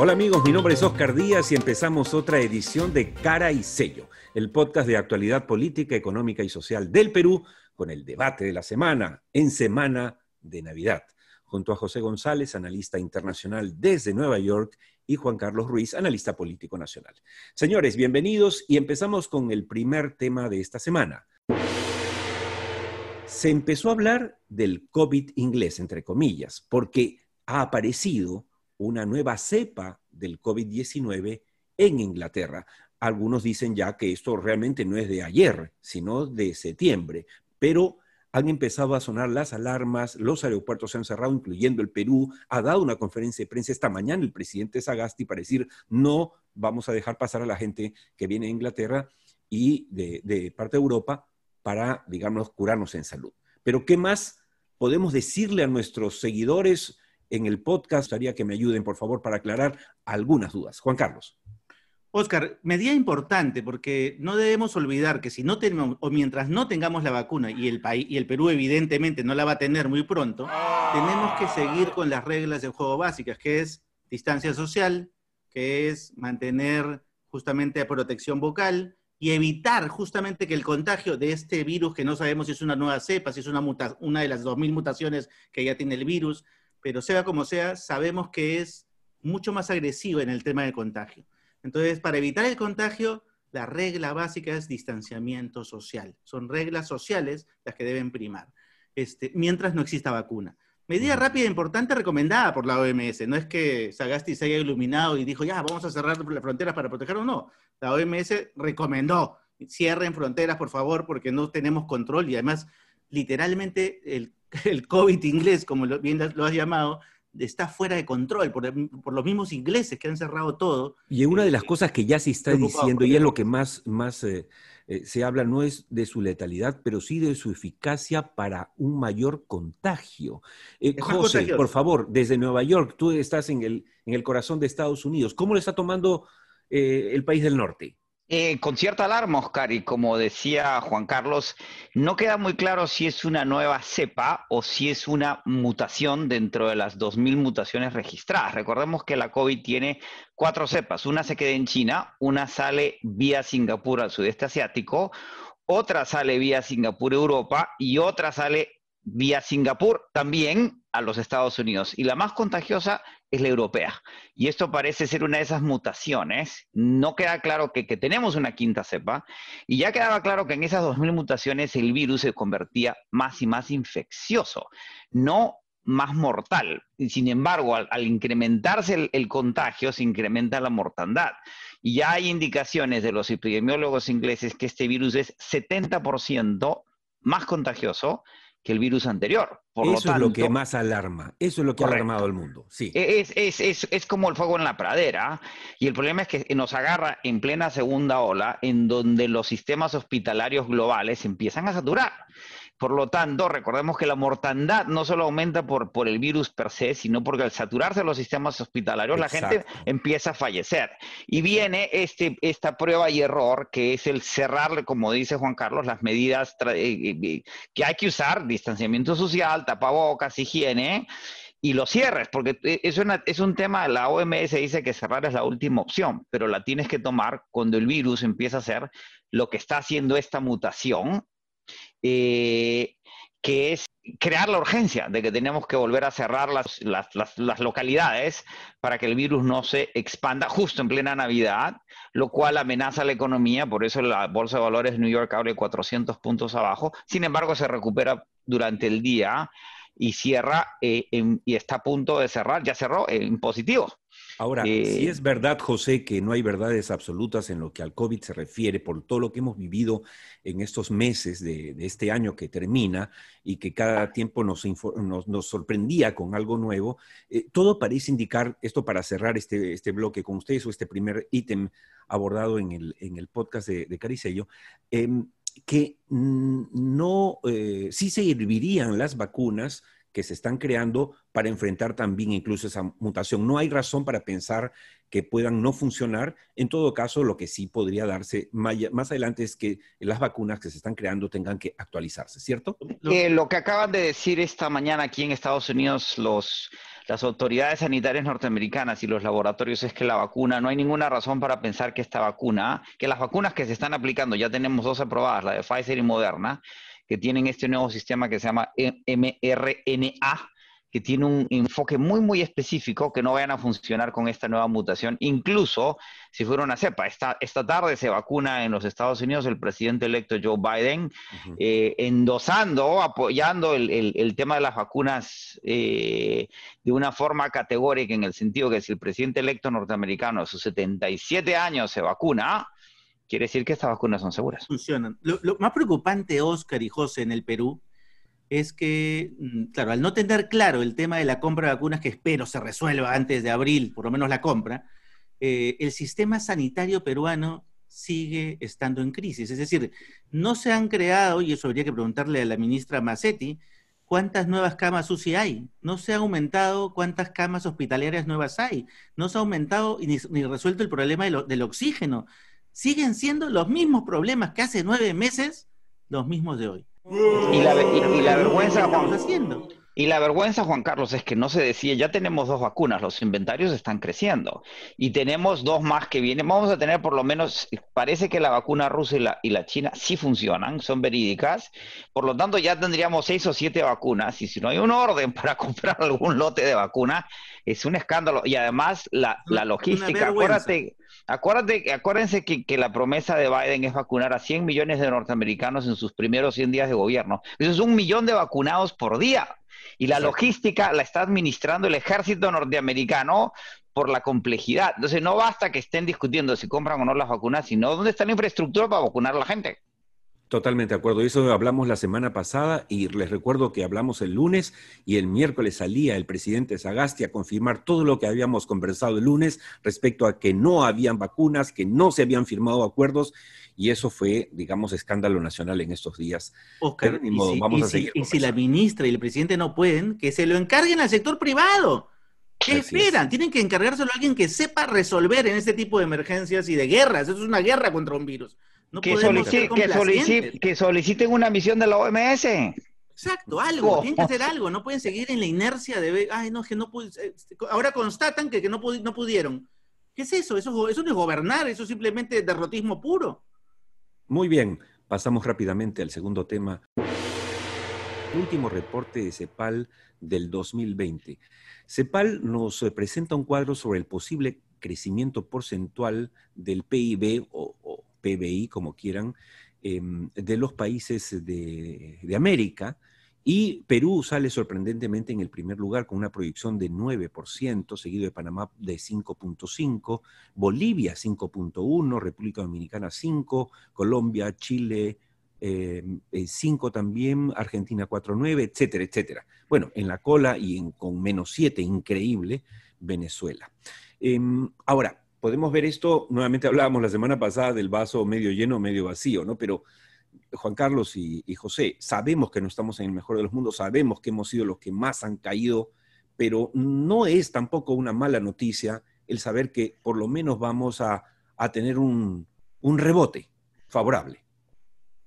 Hola amigos, mi nombre es Oscar Díaz y empezamos otra edición de Cara y Sello, el podcast de actualidad política, económica y social del Perú con el debate de la semana en Semana de Navidad, junto a José González, analista internacional desde Nueva York, y Juan Carlos Ruiz, analista político nacional. Señores, bienvenidos y empezamos con el primer tema de esta semana. Se empezó a hablar del COVID inglés, entre comillas, porque ha aparecido una nueva cepa del COVID-19 en Inglaterra. Algunos dicen ya que esto realmente no es de ayer, sino de septiembre, pero han empezado a sonar las alarmas, los aeropuertos se han cerrado, incluyendo el Perú. Ha dado una conferencia de prensa esta mañana el presidente Sagasti para decir, no vamos a dejar pasar a la gente que viene de Inglaterra y de, de parte de Europa para, digamos, curarnos en salud. Pero ¿qué más podemos decirle a nuestros seguidores? En el podcast. Gustaría que me ayuden, por favor, para aclarar algunas dudas. Juan Carlos. Oscar, medida importante porque no debemos olvidar que si no tenemos, o mientras no tengamos la vacuna y el país y el Perú evidentemente no la va a tener muy pronto, tenemos que seguir con las reglas de juego básicas, que es distancia social, que es mantener justamente protección vocal y evitar justamente que el contagio de este virus, que no sabemos si es una nueva cepa, si es una, una de las 2.000 mutaciones que ya tiene el virus, pero sea como sea, sabemos que es mucho más agresivo en el tema del contagio. Entonces, para evitar el contagio, la regla básica es distanciamiento social. Son reglas sociales las que deben primar, este, mientras no exista vacuna. Medida rápida e importante recomendada por la OMS. No es que Sagasti se haya iluminado y dijo, ya, vamos a cerrar las fronteras para protegernos. No, la OMS recomendó, cierren fronteras, por favor, porque no tenemos control y además, literalmente, el el COVID inglés, como bien lo has llamado, está fuera de control por, los mismos ingleses que han cerrado todo. Y una de las cosas que ya se está diciendo, y es lo que más, más eh, eh, se habla, no es de su letalidad, pero sí de su eficacia para un mayor contagio. Eh, José, por favor, desde Nueva York, tú estás en el, en el corazón de Estados Unidos. ¿Cómo lo está tomando el país del norte? Eh, con cierta alarma, Oscar, y como decía Juan Carlos, no queda muy claro si es una nueva cepa o si es una mutación dentro de las 2.000 mutaciones registradas. Recordemos que la COVID tiene cuatro cepas. Una se queda en China, una sale vía Singapur al sudeste asiático, otra sale vía Singapur Europa y otra sale vía Singapur también a los Estados Unidos. Y la más contagiosa es la europea. Y esto parece ser una de esas mutaciones. No queda claro que, tenemos una quinta cepa. Y ya quedaba claro que en esas 2.000 mutaciones el virus se convertía más y más infeccioso, no más mortal. Sin embargo, al, incrementarse el, el, contagio, se incrementa la mortandad. Y ya hay indicaciones de los epidemiólogos ingleses que este virus es 70% más contagioso que el virus anterior. Eso es lo que más alarma, eso es lo que ha alarmado al mundo. Sí. Es, es, es, es, como el fuego en la pradera y el problema es que nos agarra en plena segunda ola en donde los sistemas hospitalarios globales empiezan a saturar. Por lo tanto, recordemos que la mortandad no solo aumenta por, por el virus per se, sino porque al saturarse los sistemas hospitalarios, la gente empieza a fallecer. Y viene este, esta prueba y error, que es el cerrar, como dice Juan Carlos, las medidas eh, eh, eh, que hay que usar, distanciamiento social, tapabocas, higiene, y los cierres, porque es, es un tema, la OMS dice que cerrar es la última opción, pero la tienes que tomar cuando el virus empieza a hacer lo que está haciendo esta mutación eh, que es crear la urgencia de que tenemos que volver a cerrar las, las, localidades para que el virus no se expanda justo en plena Navidad, lo cual amenaza la economía, por eso la Bolsa de Valores de New York abre 400 puntos abajo, sin embargo se recupera durante el día y cierra eh, y está a punto de cerrar, ya cerró en positivo. Ahora, si eh, es verdad, José, que no hay verdades absolutas en lo que al COVID se refiere, por todo lo que hemos vivido en estos meses de, este año que termina y que cada tiempo nos, sorprendía con algo nuevo, eh, todo parece indicar, esto para cerrar este, este, bloque con ustedes o este primer ítem abordado en el, podcast de, de Caricello, em, que no, eh, sí servirían las vacunas que se están creando para enfrentar también incluso esa mutación. No hay razón para pensar que puedan no funcionar. En todo caso, lo que sí podría darse más adelante es que las vacunas que se están creando tengan que actualizarse, ¿cierto? Eh, lo que acaban de decir esta mañana aquí en Estados Unidos los, las autoridades sanitarias norteamericanas y los laboratorios es que la vacuna, no hay ninguna razón para pensar que esta vacuna, que las vacunas que se están aplicando, ya tenemos dos aprobadas, la de Pfizer y Moderna, que tienen este nuevo sistema que se llama mRNA, que tiene un enfoque muy, muy específico que no vayan a funcionar con esta nueva mutación, incluso si fuera una cepa. Esta, esta tarde se vacuna en los Estados Unidos el presidente electo Joe Biden, eh, endosando, apoyando el, tema de las vacunas eh, de una forma categórica, en el sentido que si el presidente electo norteamericano a sus 77 años se vacuna, quiere decir que estas vacunas son seguras. Funcionan. Lo, más preocupante, Oscar y José, en el Perú, es que, mm, claro, al no tener claro el tema de la compra de vacunas, que espero se resuelva antes de abril, por lo menos la compra, eh, el sistema sanitario peruano sigue estando en crisis. Es decir, no se han creado, y eso habría que preguntarle a la ministra Massetti, cuántas nuevas camas UCI hay. No se ha aumentado cuántas camas hospitalarias nuevas hay. No se ha aumentado ni, resuelto el problema del oxígeno. Siguen siendo los mismos problemas que hace nueve meses, los mismos de hoy. Y la, vergüenza, Juan, y la vergüenza, Juan Carlos, es que no se decía, ya tenemos dos vacunas, los inventarios están creciendo y tenemos dos más que vienen. Vamos a tener por lo menos, parece que la vacuna rusa y la, y la china sí funcionan, son verídicas. Por lo tanto, ya tendríamos seis o siete vacunas y si no hay un orden para comprar algún lote de vacuna, es un escándalo. Y además, la, la logística, acuérdate Acuérdate, acuérdense que, la promesa de Biden es vacunar a 100 millones de norteamericanos en sus primeros 100 días de gobierno. Eso es un millón de vacunados por día. Y la logística la está administrando el ejército norteamericano por la complejidad. Entonces no basta que estén discutiendo si compran o no las vacunas, sino dónde está la infraestructura para vacunar a la gente. Totalmente de acuerdo. Eso hablamos la semana pasada y les recuerdo que hablamos el lunes y el miércoles salía el presidente Sagasti a confirmar todo lo que habíamos conversado el lunes respecto a que no habían vacunas, que no se habían firmado acuerdos y eso fue, digamos, escándalo nacional en estos días. Oscar, y, si, vamos a seguir y si la ministra y el presidente no pueden, que se lo encarguen al sector privado. ¿Qué esperan? Tienen que encargárselo a alguien que sepa resolver en este tipo de emergencias y de guerras. Eso es una guerra contra un virus que, soliciten una misión de la OMS. Exacto, algo, tienen que hacer algo, no pueden seguir en la inercia de ver, ay, no, que no eh, ahora constatan que, no, no pudieron. ¿Qué es eso? eso? Eso no es gobernar, eso es simplemente derrotismo puro. Muy bien, pasamos rápidamente al segundo tema. último reporte de CEPAL del 2020. CEPAL nos eh, presenta un cuadro sobre el posible crecimiento porcentual del PIB o, PBI, como quieran, em, de los países de, América. Y Perú sale sorprendentemente en el primer lugar con una proyección de 9%, seguido de Panamá de 5.5%, Bolivia 5.1%, República Dominicana 5%, Colombia, Chile 5 em, eh, también, Argentina 4.9%, etcétera, etcétera. Bueno, en la cola y con menos 7, increíble, Venezuela. Em, ahora, podemos ver esto, nuevamente hablábamos la semana pasada del vaso medio lleno, medio vacío, ¿no? Pero Juan Carlos y, José, sabemos que no estamos en el mejor de los mundos, sabemos que hemos sido los que más han caído, pero no es tampoco una mala noticia el saber que por lo menos vamos a, tener un, rebote favorable.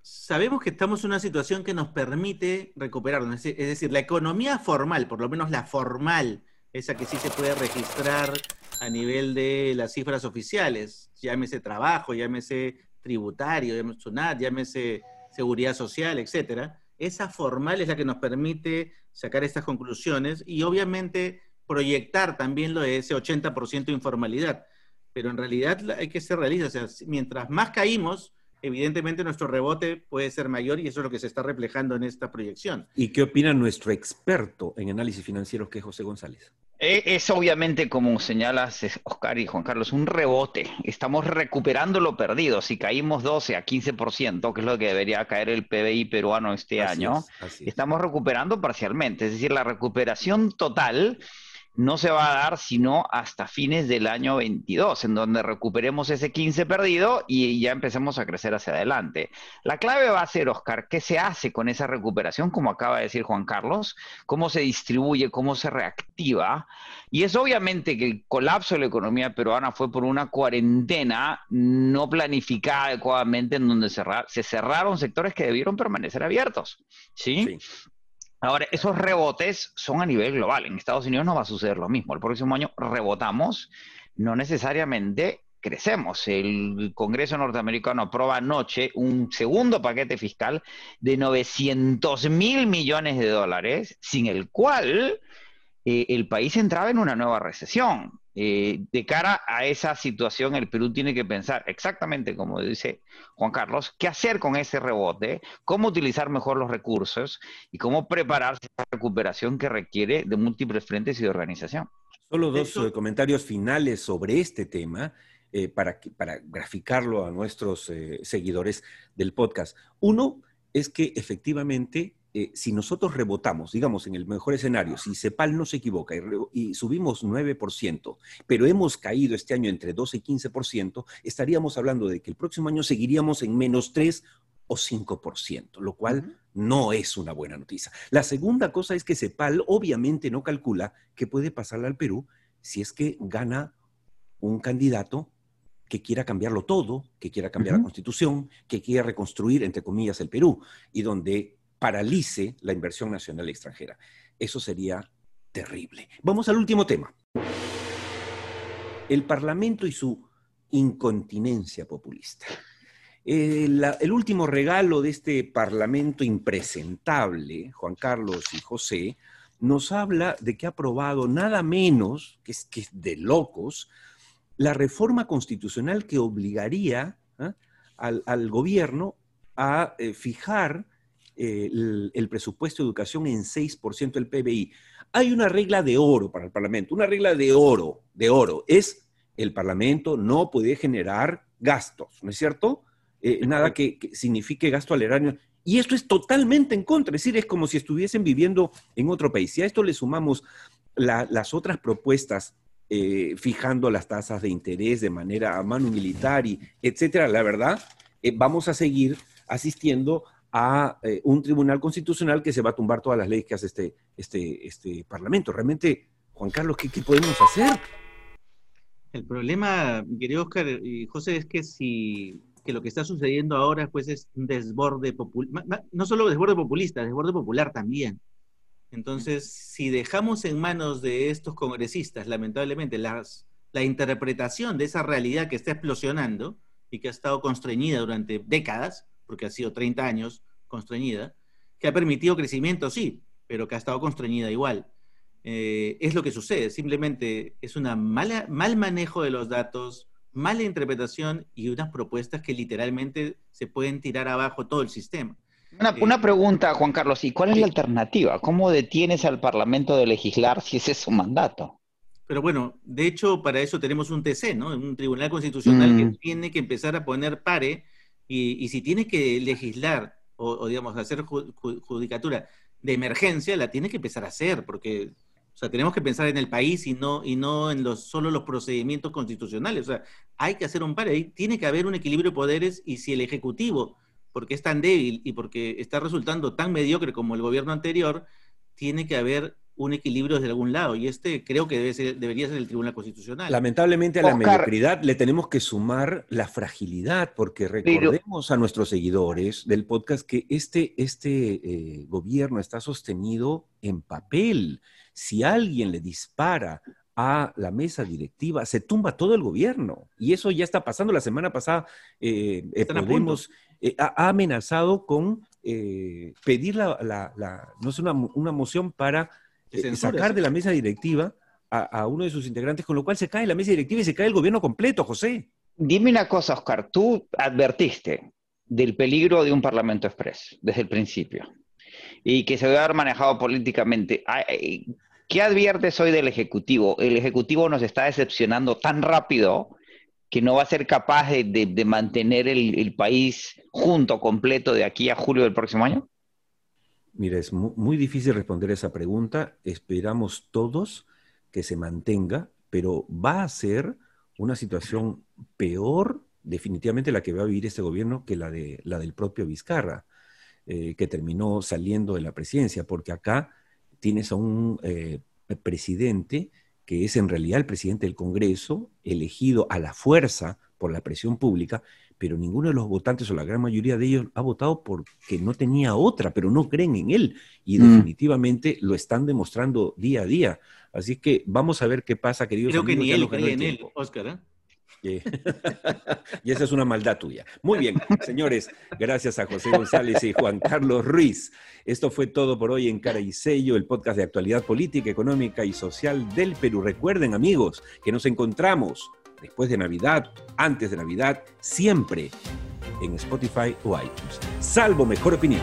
Sabemos que estamos en una situación que nos permite recuperarnos, es decir, la economía formal, por lo menos la formal, esa que sí se puede registrar a nivel de las cifras oficiales, llámese trabajo, llámese tributario, llámese SUNAT, llámese seguridad social, etcétera. Esa formal es la que nos permite sacar estas conclusiones y obviamente proyectar también lo de ese 80% de informalidad. Pero en realidad hay que ser realistas, o sea, mientras más caímos, evidentemente nuestro rebote puede ser mayor y eso es lo que se está reflejando en esta proyección. ¿Y qué opina nuestro experto en análisis financiero, que es José González? Eh, es obviamente, como señalas Oscar y Juan Carlos, un rebote. Estamos recuperando lo perdido. Si caímos 12 a 15%, que es lo que debería caer el PBI peruano este año, estamos recuperando parcialmente. Es decir, la recuperación total no se va a dar sino hasta fines del año 22, en donde recuperemos ese 15 perdido y ya empecemos a crecer hacia adelante. La clave va a ser, Oscar, ¿qué se hace con esa recuperación, como acaba de decir Juan Carlos? ¿Cómo se distribuye? ¿Cómo se reactiva? Y es obviamente que el colapso de la economía peruana fue por una cuarentena no planificada adecuadamente, en donde se cerraron sectores que debieron permanecer abiertos. ¿sí? sí. Ahora, esos rebotes son a nivel global. En Estados Unidos no va a suceder lo mismo. El próximo año rebotamos, no necesariamente crecemos. El Congreso norteamericano aprueba anoche un segundo paquete fiscal de 900 mil millones de dólares, sin el cual eh, el país entraba en una nueva recesión. Eh, de cara a esa situación, el Perú tiene que pensar exactamente como dice Juan Carlos, qué hacer con ese rebote, cómo utilizar mejor los recursos y cómo prepararse a la recuperación que requiere de múltiples frentes y de organización. Solo dos eh, comentarios finales sobre este tema. para, para graficarlo a nuestros seguidores del podcast. Uno es que efectivamente eh, si nosotros rebotamos, digamos, en el mejor escenario, si CEPAL no se equivoca y, subimos 9%, pero hemos caído este año entre 12 y 15%, estaríamos hablando de que el próximo año seguiríamos en menos 3 o 5%, lo cual no es una buena noticia. La segunda cosa es que CEPAL obviamente no calcula qué puede pasarle al Perú si es que gana un candidato que quiera cambiarlo todo, que quiera cambiar la constitución, que quiera reconstruir, entre comillas, el Perú, y donde paralice la inversión nacional extranjera. Eso sería terrible. Vamos al último tema. El Parlamento y su incontinencia populista. El, el, último regalo de este Parlamento impresentable, Juan Carlos y José, nos habla de que ha aprobado nada menos, que es, que de locos, la reforma constitucional que obligaría ¿ah? al, gobierno a eh, fijar eh, el, presupuesto de educación en 6% del PBI. Hay una regla de oro para el Parlamento, una regla de oro, de oro, es el Parlamento no puede generar gastos, ¿no es cierto? Eh, nada que, signifique gasto al Y esto es totalmente en contra, es decir, es como si estuviesen viviendo en otro país. Si a esto le sumamos las otras propuestas eh, fijando las tasas de interés de manera a mano militar y etcétera, la verdad, vamos a seguir asistiendo a eh, un tribunal constitucional que se va a tumbar todas las leyes que hace este, este, este Parlamento. Realmente, Juan Carlos, ¿qué, podemos hacer? El problema, querido Oscar y José, es que si que lo que está sucediendo ahora pues es un desborde popular, no solo desborde populista, desborde popular también. Entonces, si dejamos en manos de estos congresistas, lamentablemente, las, la interpretación de esa realidad que está explosionando y que ha estado constreñida durante décadas, porque ha sido 30 años constreñida, que ha permitido crecimiento, sí, pero que ha estado constreñida igual. Eh, es lo que sucede, simplemente es un mal manejo de los datos, mala interpretación y unas propuestas que literalmente se pueden tirar abajo todo el sistema. Una, eh, pregunta, Juan Carlos, ¿y cuál es la alternativa? ¿Cómo detienes al Parlamento de legislar si ese es su mandato? Pero bueno, de hecho, para eso tenemos un TC, ¿no? Un Tribunal Constitucional que mm. tiene que empezar a poner pare y, si tiene que legislar o, digamos, hacer judicatura de emergencia, la tiene que empezar a hacer, porque o sea, tenemos que pensar en el país y no, y no en los, solo los procedimientos constitucionales. O sea, hay que hacer un par ahí, tiene que haber un equilibrio de poderes y si el Ejecutivo, porque es tan débil y porque está resultando tan mediocre como el gobierno anterior, tiene que haber un equilibrio desde algún lado, y este creo que debe ser, debería ser el Tribunal Constitucional. Lamentablemente a la mediocridad le tenemos que sumar la fragilidad, porque recordemos a nuestros seguidores del podcast que este, este eh, gobierno está sostenido en papel. Si alguien le dispara a la mesa directiva, se tumba todo el gobierno. Y eso ya está pasando. La semana pasada eh, eh, ha, amenazado con pedir la, no es una, una moción para sacar de la mesa directiva a, uno de sus integrantes, con lo cual se cae la mesa directiva y se cae el gobierno completo, José. Dime una cosa, Oscar, tú advertiste del peligro de un Parlamento Express desde el principio y que se debe haber manejado políticamente. ¿Qué adviertes hoy del Ejecutivo? El Ejecutivo nos está decepcionando tan rápido que no va a ser capaz de, mantener el país junto, completo, de aquí a julio del próximo año? Mira, es muy, difícil responder esa pregunta. Esperamos todos que se mantenga, pero va a ser una situación peor definitivamente la que va a vivir este gobierno que la, de, la del propio Vizcarra, eh, que terminó saliendo de la presidencia, porque acá tienes a un eh, presidente que es en realidad el presidente del Congreso, elegido a la fuerza por la presión pública, pero ninguno de los votantes o la gran mayoría de ellos ha votado porque no tenía otra, pero no creen en él y mm. definitivamente lo están demostrando día a día. Así que vamos a ver qué pasa, queridos Creo que ni él cree en él, Oscar. ¿eh? y esa es una maldad tuya. Muy bien, señores, gracias a José González y Juan Carlos Ruiz. Esto fue todo por hoy en Cara y Sello, el podcast de actualidad política, económica y social del Perú. Recuerden, amigos, que nos encontramos después de Navidad, antes de Navidad, siempre en Spotify o iTunes. Salvo mejor opinión.